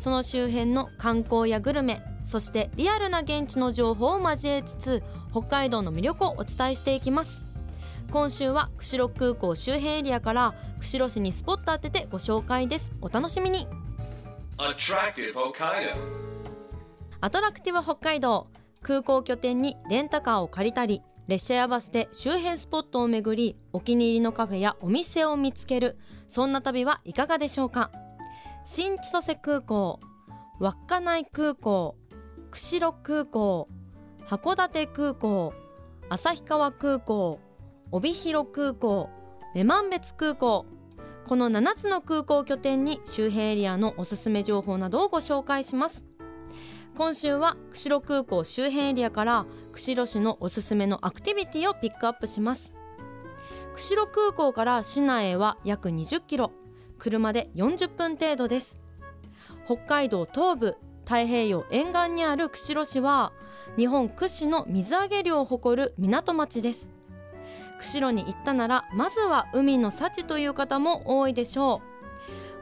その周辺の観光やグルメそしてリアルな現地の情報を交えつつ北海道の魅力をお伝えしていきます。今週は釧路空港周辺エリアから釧路市にスポット当ててご紹介です。お楽しみに。Attractive Hokkaido. アトラクティブ北海道。空港拠点にレンタカーを借りたり列車やバスで周辺スポットを巡りお気に入りのカフェやお店を見つける。そんな旅はいかがでしょうか？新千歳空港稚内空港釧路空港函館空港旭川空港帯広空港女満別空港この7つの空港拠点に周辺エリアのおすすめ情報などをご紹介します今週は釧路空港周辺エリアから釧路市のおすすめのアクティビティをピックアップします釧路空港から市内へは約20キロ車で40分程度です。北海道東部太平洋沿岸にある釧路市は日本屈指の水揚げ量を誇る港町です。釧路に行ったならまずは海の幸という方も多いでしょう。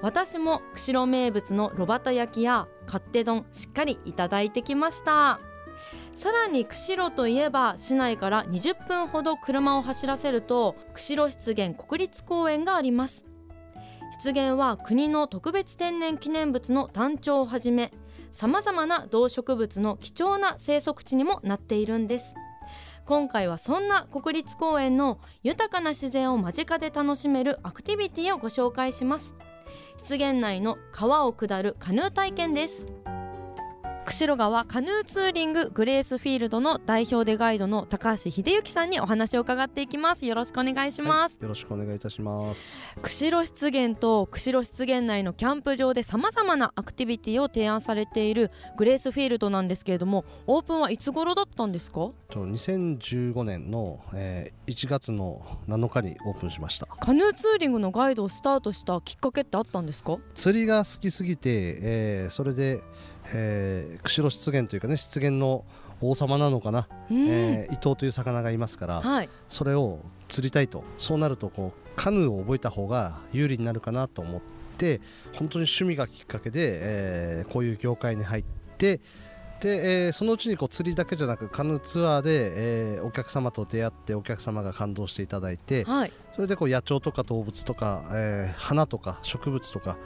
私も釧路名物の炉端焼きや勝手丼しっかりいただいてきました。さらに釧路といえば市内から20分ほど車を走らせると釧路湿原国立公園があります。湿原は国の特別天然記念物の単調をはじめさまざまな動植物の貴重な生息地にもなっているんです。今回はそんな国立公園の豊かな自然を間近で楽しめるアクティビティをご紹介します。湿原内の川を下るカヌー体験です。釧路川カヌーツーリンググレースフィールドの代表でガイドの高橋秀幸さんにお話を伺っていきますよろしくお願いします、よろしくお願いいたします。釧路湿原と釧路湿原内のキャンプ場でさまざまなアクティビティを提案されているグレースフィールドなんですけれどもオープンはいつ頃だったんですかと2015年の、えー1月の7日にオープンしました。カヌーツーリングのガイドをスタートしたきっかけってあったんですか？釣りが好きすぎて、えーそれで、えー釧路湿原というかね湿原の王様なのかな、うん、えー伊藤という魚がいますから、はい。それを釣りたいと。そうなるとこうカヌーを覚えた方が有利になるかなと思って本当に趣味がきっかけで、えーこういう業界に入ってで、えーそのうちにこう釣りだけじゃなくカヌーツアーで、えーお客様と出会ってお客様が感動していただいてはい。それでこう野鳥とか動物とか、えー花とか植物とか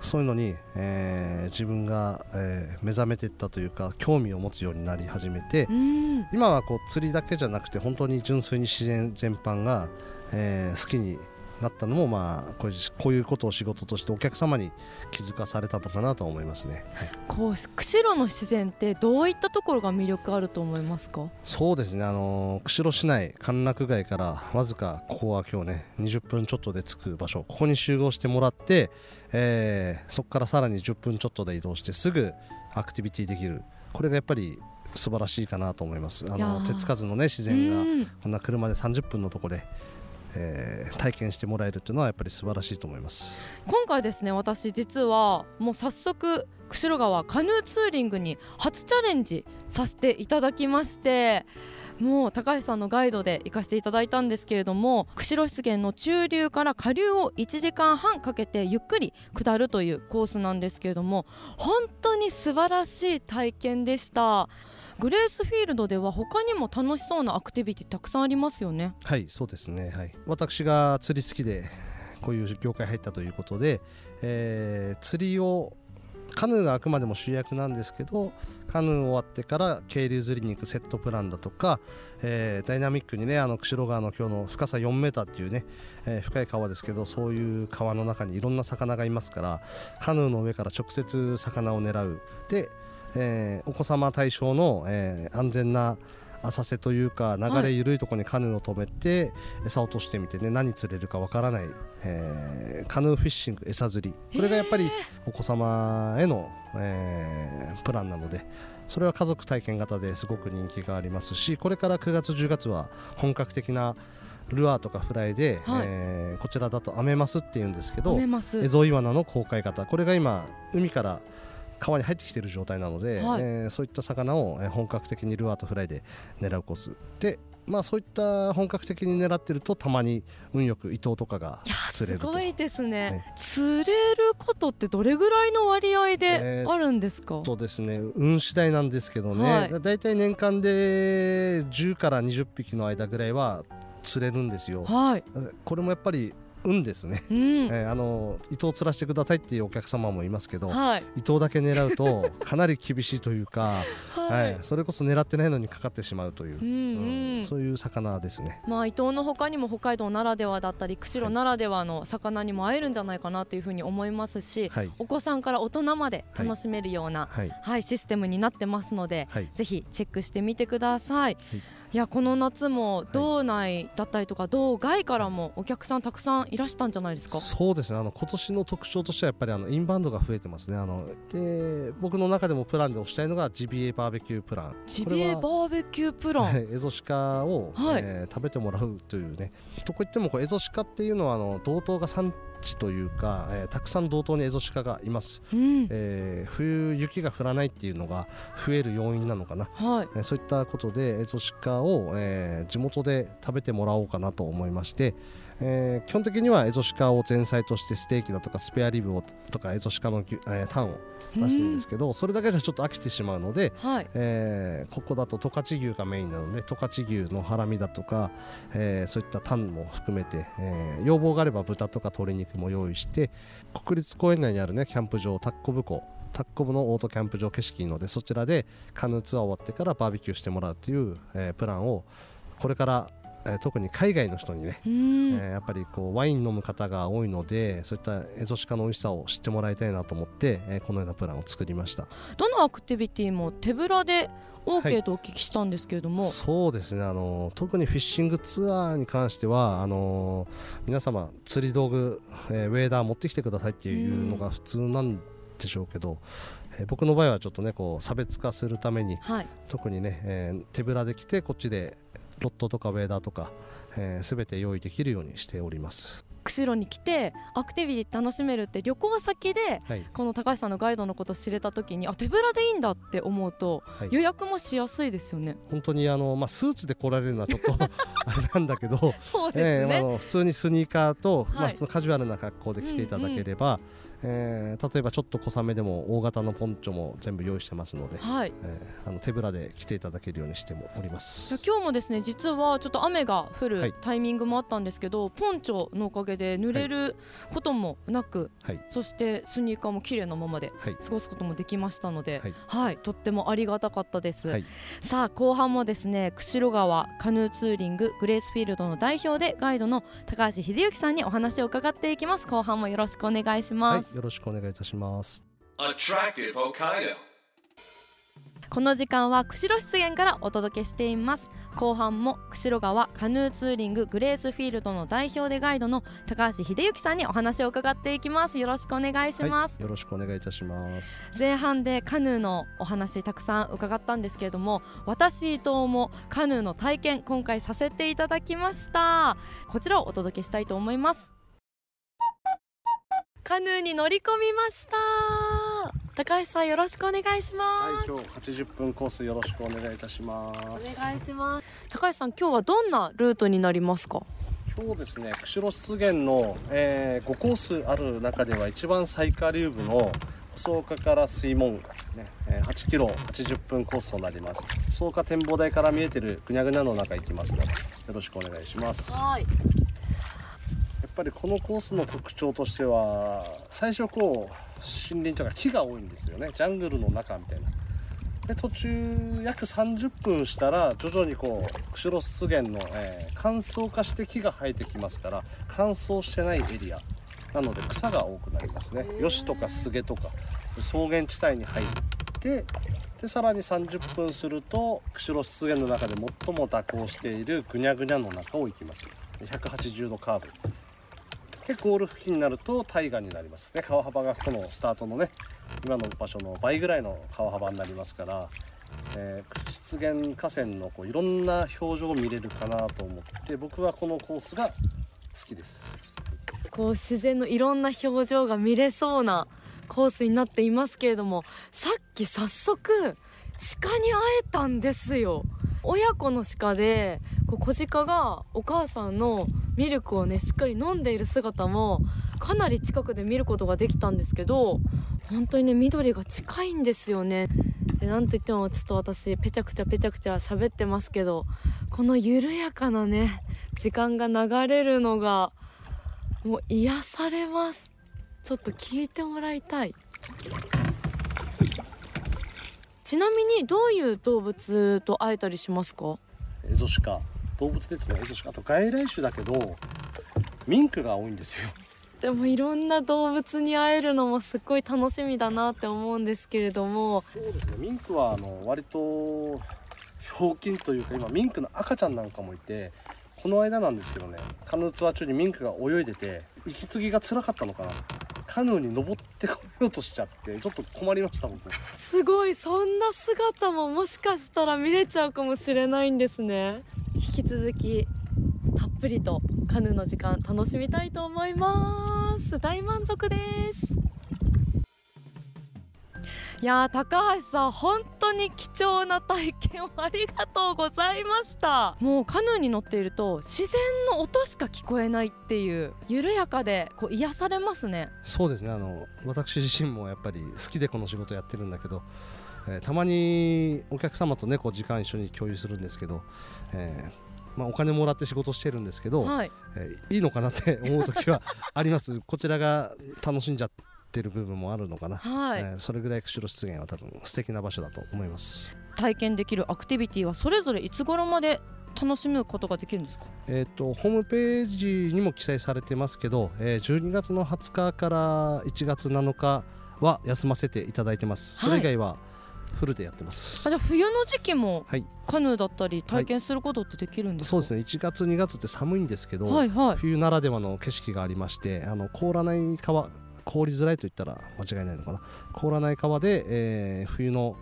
そういうのに、えー自分が、えー目覚めていったというか興味を持つようになり始めて、うん。今はこう釣りだけじゃなくて本当に純粋に自然全般が、えー好きになったのもまあこういうこういうことを仕事としてお客様に気づかされたのかなと思いますね、はい、こう釧路の自然ってどういったところが魅力あると思いますか？そうですね。あのー釧路市内歓楽街からわずかここは今日ね20分ちょっとで着く場所ここに集合してもらって、えーそこからさらに10分ちょっとで移動してすぐアクティビティできる。これがやっぱり素晴らしいかなと思います。あの手つかずのね自然がうん。こんな車で30分のとこで、えー体験してもらえるというのはやっぱり素晴らしいと思います。今回ですね私実はもう早速釧路川カヌーツーリングに初チャレンジさせていただきましてもう高橋さんのガイドで行かせていただいたんですけれども釧路湿原の中流から下流を1時間半かけてゆっくり下るというコースなんですけれども本当に素晴らしい体験でした。グレースフィールドでは他にも楽しそうなアクティビティたくさんありますよね。はいそうですね。はい。私が釣り好きでこういう業界入ったということで、えー釣りをカヌーがあくまでも主役なんですけどカヌー終わってから渓流釣りに行くセットプランだとか、えーダイナミックにねあの釧路川の今日の深さ4メーターっていうね、えー深い川ですけどそういう川の中にいろんな魚がいますからカヌーの上から直接魚を狙う。で、えーお子様対象の、えー安全な浅瀬というか流れ緩いところにカヌーを止めて、餌を落としてみてね何釣れるかわからない、えーカヌーフィッシング餌釣り。これがやっぱりお子様への、えープランなのでそれは家族体験型ですごく人気がありますしこれから9月10月は本格的なルアーとかフライで、はい。えーこちらだとアメマスっていうんですけどエゾイワナの公開型。これが今海から川に入ってきている状態なので、はい。えーそういった魚をえー本格的にルアーとフライで狙うコースでまあそういった本格的に狙ってるとたまに運よく伊藤とかが釣れると。すごいですね。ね釣れることってどれぐらいの割合えーであるんですか、とですね運次第なんですけどね、はい。だだいたい年間で10から20匹の間ぐらいは釣れるんですよ。はい、これもやっぱり運ですね、うん、えーあの伊藤釣らせてくださいっていうお客様もいますけどはい。伊藤だけ狙うと かなり厳しいというか、は、はい。い、それこそ狙ってないのにかかってしまうという、うんうん。うん。そういう魚ですね。まあ伊東の他にも北海道ならではだったり釧路ならではの魚にも会えるんじゃないかなというふうに思いますし、はい、お子さんから大人まで楽しめるような、はい、はい、システムになってますので、はい、ぜひチェックしてみてください。いいやこの夏も道内だったりとか道外からもお客さんたくさんいらしたんじゃないですか？そうですね。あの今年の特徴としてはやっぱりあのインバウンドが増えてますね。あので僕の中でもプランで推したいのがジビエバーベキュープラン。ジビエバーベキュープラン？はい。エゾシカを、はい。えー食べてもらうというね。とこ言ってもこうエゾシカっていうのはあの道東が産地というか、えーたくさん道東にエゾシカがいます、うん、えー冬雪が降らないっていうのが増える要因なのかな。はい。えーそういったことでエゾシカを、えー地元で食べてもらおうかなと思いまして、えー基本的にはエゾシカを前菜としてステーキだとかスペアリブをとかエゾシカの牛、えータンを出すんですけどそれだけじゃちょっと飽きてしまうので、はい。えーここだと十勝牛がメインなので十勝牛のハラミだとか、えーそういったタンも含めて、えー要望があれば豚とか鶏肉も用意して国立公園内にあるねキャンプ場タッコブ湖タッコブのオートキャンプ場景色いいのでそちらでカヌーツアー終わってからバーベキューしてもらうという、えープランをこれから、えー特に海外の人にね、うん、えーやっぱりこうワイン飲む方が多いのでそういったエゾシカの美味しさを知ってもらいたいなと思って、えーこのようなプランを作りました。どのアクティビティも手ぶらでは OK いとお聞きしたんですけれども、そうですね。あの特にフィッシングツアーに関してはあの皆様釣り道具、えーウェーダー持ってきてくださいっていうのが普通なんでしょうけど、えー僕の場合はちょっとねこう差別化するためにはい。特にね、えー手ぶらで来てこっちでロットとかウェーダーとか、えー、全て用意できるようにしております。釧路に来てアクティビティ楽しめるって旅行先ではい、この高橋さんのガイドのこと知れた時にあ手ぶらでいいんだって思うと、はい予約もしやすいですよね。本当にあの、まあ、スーツで来られるのはちょっと あれなんだけど、そうえーまあ普通にスニーカーと、まあ、はい普通のカジュアルな格好で来ていただければ、えー例えばちょっと小雨でも大型のポンチョも全部用意してますので、はい。えーあの手ぶらで来ていただけるようにしてもおります。今日もですね実はちょっと雨が降はい。るタイミングもあったんですけど、ポンチョのおかげで濡れることもなく、はい。そしてスニーカーも綺麗なままではい。過ごすこともできましたので、はい。はい、とってもありがたかったです。はい。さあ後半もですね釧路川カヌーツーリンググレースフィールドの代表でガイドの高橋秀幸さんにお話を伺っていきます。後半もよろしくお願いします、はい、よろしくお願いいたします。この時間は釧路湿原からお届けしています。後半も釧路川カヌーツーリンググレースフィールドの代表でガイドの高橋秀幸さんにお話を伺っていきます。よろしくお願いします、はい、よろしくお願いいたします。前半でカヌーのお話たくさん伺ったんですけれども私伊藤もカヌーの体験今回させていただきました。こちらをお届けしたいと思いますカヌーに乗り込みました。高橋さんよろしくお願いします、今日80分コースよろしくお願いいたしまお願いします。高橋さん今日はどんなルートになりますか？今日ですね釧路湿原の、え5コースある中では一番最下流部の細岡から水門、ねえー8キロ80分コースとなります。細岡展望台から見えてるぐにゃぐにゃの中行きますのでよろしくお願いします。やはいっぱりこのコースの特徴としては最初こう森林とか木が多いんですよね。ジャングルの中みたいな。で途中約30分したら徐々にこう釧路湿原の、えー乾燥化して木が生えてきますから乾燥してないエリア。なので草が多くなりますね。ヨシとかスゲとか草原地帯に入るてでさらに30分すると釧路湿原の中で最も蛇行しているぐにゃぐにゃの中を行きます。180度カーブでゴール付近になると大河になりますね。川幅がこのスタートのね今の場所の倍ぐらいの川幅になりますから、えー湿原河川のこういろんな表情を見れるかなと思って僕はこのコースが好きです。こう自然のいろんな表情が見れそうなコースになっていますけれどもさっき早速鹿に会えたんですよ。親子の鹿でこう小鹿がお母さんのミルクをねしっかり飲んでいる姿もかなり近くで見ることができたんですけど本当にね緑が近いんですよね。でなんといってもちょっと私ペチャクチャペチャクチャ喋ってますけどこの緩やかなね時間が流れるのがもう癒されます。ちょっと聞いてもらいたい。ちなみにどういう動物と会えたりしますか？エゾシカ。動物で言うとエゾシカあと外来種だけどミンクが多いんですよ。でもいろんな動物に会えるのもすっごい楽しみだなって思うんですけれども。そうですね。ミンクはあの割とひょうきんというか今ミンクの赤ちゃんなんかもいてこの間なんですけどねカヌーツアー中にミンクが泳いでて息継ぎが辛かったのかな。カヌーに登ってこようとしちゃってちょっと困りました僕。すごいそんな姿ももしかしたら見れちゃうかもしれないんですね。引き続きたっぷりとカヌーの時間楽しみたいと思います。大満足です。いやー高橋さん本当に貴重な体験をありがとうございました。もうカヌーに乗っていると自然の音しか聞こえないっていう緩やかでこう癒されますね。そうですね。あの私自身もやっぱり好きでこの仕事やってるんだけど、えーたまにお客様とねこう時間一緒に共有するんですけど、えーまあ、お金もらって仕事してるんですけど、はい。えーいいのかなって思う時はあります。こちらが楽しんじゃってる部分もあるのかな、はい、えーそれぐらい釧路湿原は多分素敵な場所だと思います。体験できるアクティビティはそれぞれいつ頃まで楽しむことができるんですか？えー、とホームページにも記載されてますけど、えー12月の20日から1月7日は休ませていただいてます。それ以外はフルでやってます、あじゃあ冬の時期もはい。カヌーだったり体験することってできるんですか、そうですね。1月2月って寒いんですけど、はいはい。冬ならではの景色がありましてあの凍らない川凍りづらいと言ったら間違いないのかな。凍らない川で、えー冬の、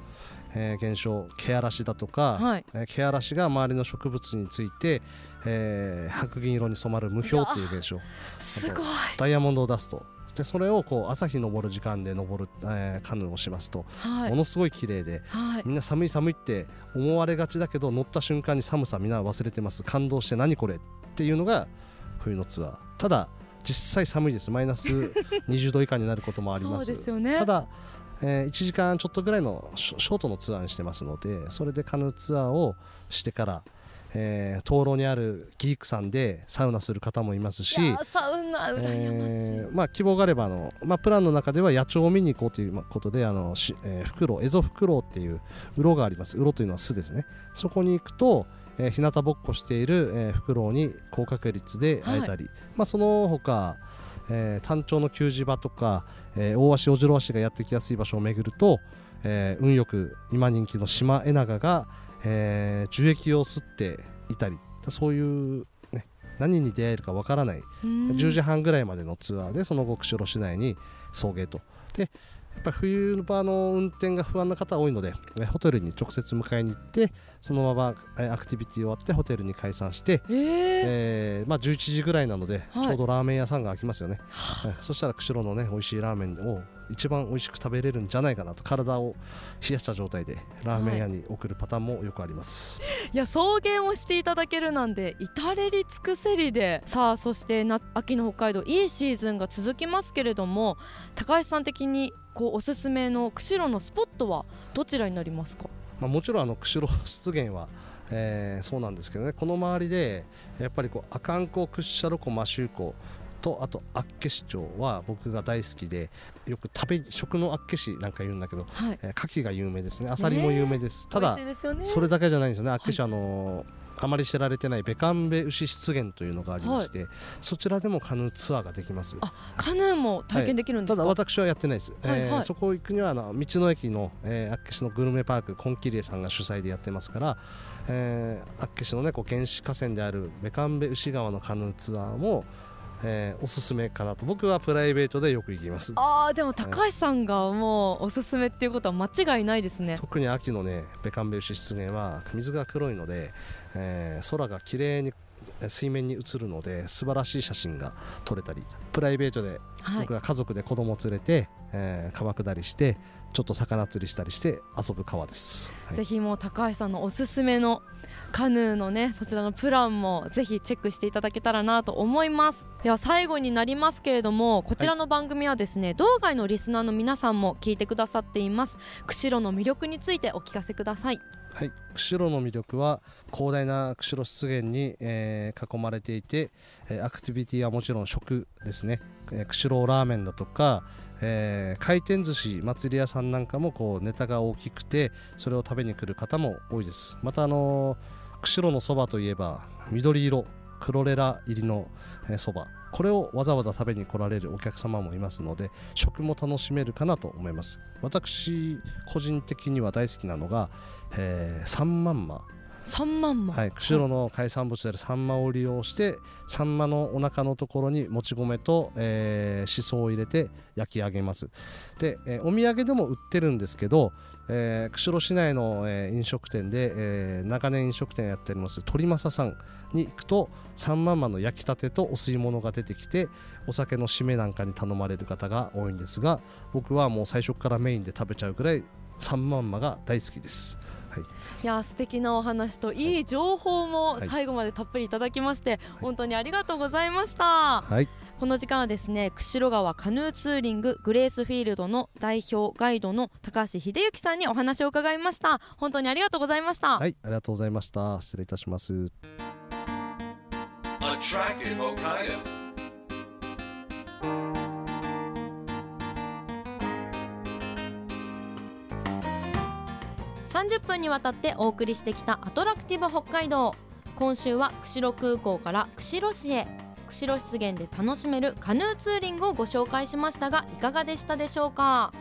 えー現象毛嵐だとか、はい。えー毛嵐が周りの植物について、えー白銀色に染まる無氷っていう現象。すごい。ダイヤモンドダストでそれをこう朝日昇る時間で登る、えーカヌーをしますと、はい。ものすごい綺麗で。はい。みんな寒い寒いって思われがちだけど乗った瞬間に寒さみんな忘れてます。感動して何これっていうのが冬のツアー。ただ実際寒いです。マイナス 20度以下になることもあります。ね。ただ、え1時間ちょっとぐらいのショートのツアーにしてますのでそれでカヌーツアーをしてから、えー、灯籠にあるギークさんでサウナする方もいますしいやーサウナ羨ましい、えーまあ、希望があればあの、まあ、プランの中では野鳥を見に行こうというまあことであのし、えー、フクロウエゾフクロウっていう鱗があります。鱗というのは巣ですね。そこに行くと、えー、日向ぼっこしている、えー、フクロウに高確率で会えたり、まあ、その他、えー、単調の給仕場とか、えー、大足オジロワシがやってきやすい場所を巡ると、えー運よく今人気のシマエナガが、えー樹液を吸っていたりそういう、ね、何に出会えるかわからないうん。10時半ぐらいまでのツアーでその後釧路市内に送迎と。でやっぱり冬場の運転が不安な方多いのでえホテルに直接迎えに行ってそのままえアクティビティ終わってホテルに解散して、えー。えーまあ、11時ぐらいなので、はい。ちょうどラーメン屋さんが開きますよね、はいそしたら釧路のね美味しいラーメンを一番美味しく食べれるんじゃないかなと体を冷やした状態でラーメン屋に送るパターンもよくあります、い。や送迎をしていただけるなんて至れり尽くせりで。さあそしてな秋の北海道いいシーズンが続きますけれども高橋さん的にこうおすすめの釧路のスポットはどちらになりますか？まあ、もちろんあの釧路湿原は、えーそうなんですけどね。この周りでやっぱりこう阿寒湖屈斜路湖摩周湖とあと厚岸町は僕が大好きでよく食べ食の厚岸なんか言うんだけど、はい。えー牡蠣が有名ですね。アサリも有名です、ただね。それだけじゃないんですよね。厚岸はあのーあまり知られてないベカンベ牛湿原というのがありまして、そちらでもカヌーツアーができます。あカヌーも体験できるんですか、ただ私はやってないです、はいはい。えーそこ行くにはあの道の駅の、えー、厚岸のグルメパークコンキリエさんが主催でやってますから、えー、厚岸のねこう原始河川であるベカンベ牛川のカヌーツアーも、えーおすすめかなと。僕はプライベートでよく行きます。あーでも高橋さんがもうおすすめっていうことは間違いないですね。特に秋のねベカンベ牛湿原は水が黒いので、えー空が綺麗にえー水面に映るので素晴らしい写真が撮れたりプライベートではい。僕が家族で子供を連れて、えー川下りしてちょっと魚釣りしたりして遊ぶ川です、はい。ぜひもう高橋さんのおすすめのカヌーのねそちらのプランもぜひチェックしていただけたらなと思います。では最後になりますけれどもこちらの番組はですね、道外のリスナーの皆さんも聞いてくださっています。釧路の魅力についてお聞かせください。はい、釧路の魅力は広大な釧路湿原に、えー囲まれていて、えーアクティビティはもちろん食ですね、えー釧路ラーメンだとか、えー回転寿司祭り屋さんなんかもこうネタが大きくてそれを食べに来る方も多いです。またあのー釧路のそばといえば緑色クロレラ入りのそば、これをわざわざ食べに来られるお客様もいますので食も楽しめるかなと思います。私個人的には大好きなのが、えー、サンマンマ。3万も、はい、釧路の海産物であるサンマを利用してサンマのお腹のところにもち米と、えー、しそを入れて焼き上げます。で、えーお土産でも売ってるんですけど、えー釧路市内の、えー飲食店で、えー長年飲食店やっております鳥政さんに行くとサンマンマの焼きたてとお吸い物が出てきてお酒の締めなんかに頼まれる方が多いんですが僕はもう最初からメインで食べちゃうくらい三万万が大好きです。はい。いや素敵なお話といい情報もはい。最後までたっぷりいただきまして、本当にありがとうございました、はい。この時間はですね釧路川カヌーツーリンググレースフィールドの代表ガイドの高橋秀幸さんにお話を伺いました。本当にありがとうございました、はい、ありがとうございました。失礼いたします。30分にわたってお送りしてきたアトラクティブ北海道。今週は釧路空港から釧路市へ。釧路湿原で楽しめるカヌーツーリングをご紹介しましたがいかがでしたでしょうか？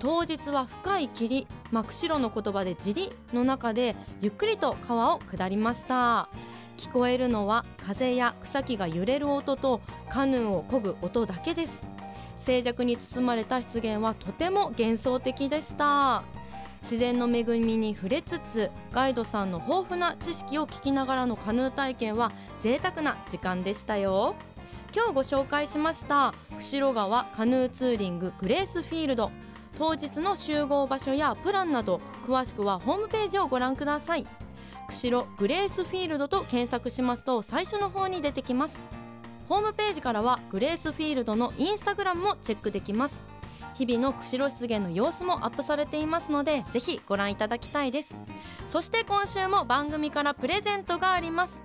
当日は深い霧、まあ、釧路の言葉で「尻」の中でゆっくりと川を下りました。聞こえるのは風や草木が揺れる音とカヌーを漕ぐ音だけです。静寂に包まれた湿原はとても幻想的でした。自然の恵みに触れつつガイドさんの豊富な知識を聞きながらのカヌー体験は贅沢な時間でしたよ。今日ご紹介しました釧路川カヌーツーリンググレースフィールド。当日の集合場所やプランなど詳しくはホームページをご覧ください。釧路グレースフィールドと検索しますと最初の方に出てきます。ホームページからはグレースフィールドのインスタグラムもチェックできます。日々の釧路湿原の様子もアップされていますのでぜひご覧いただきたいです。そして今週も番組からプレゼントがあります。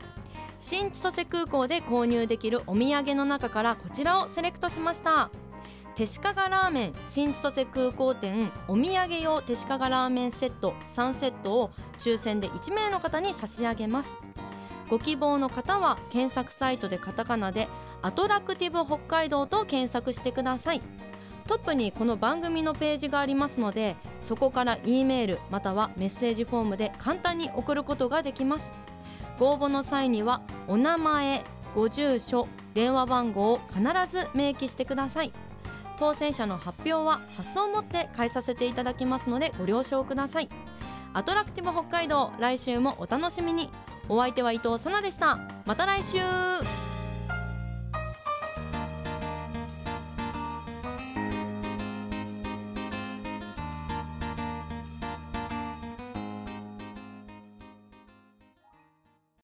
新千歳空港で購入できるお土産の中からこちらをセレクトしました。手鹿賀ラーメン新千歳空港店お土産用手鹿賀ラーメンセット3セットを抽選で1名の方に差し上げます。ご希望の方は検索サイトでカタカナでアトラクティブ北海道と検索してください。トップにこの番組のページがありますのでそこから E メールまたはメッセージフォームで簡単に送ることができます。ご応募の際にはお名前ご住所電話番号を必ず明記してください。当選者の発表は発送をもって返させていただきますのでご了承ください。アトラクティブ北海道来週もお楽しみに。お相手は伊藤さなでした。また来週。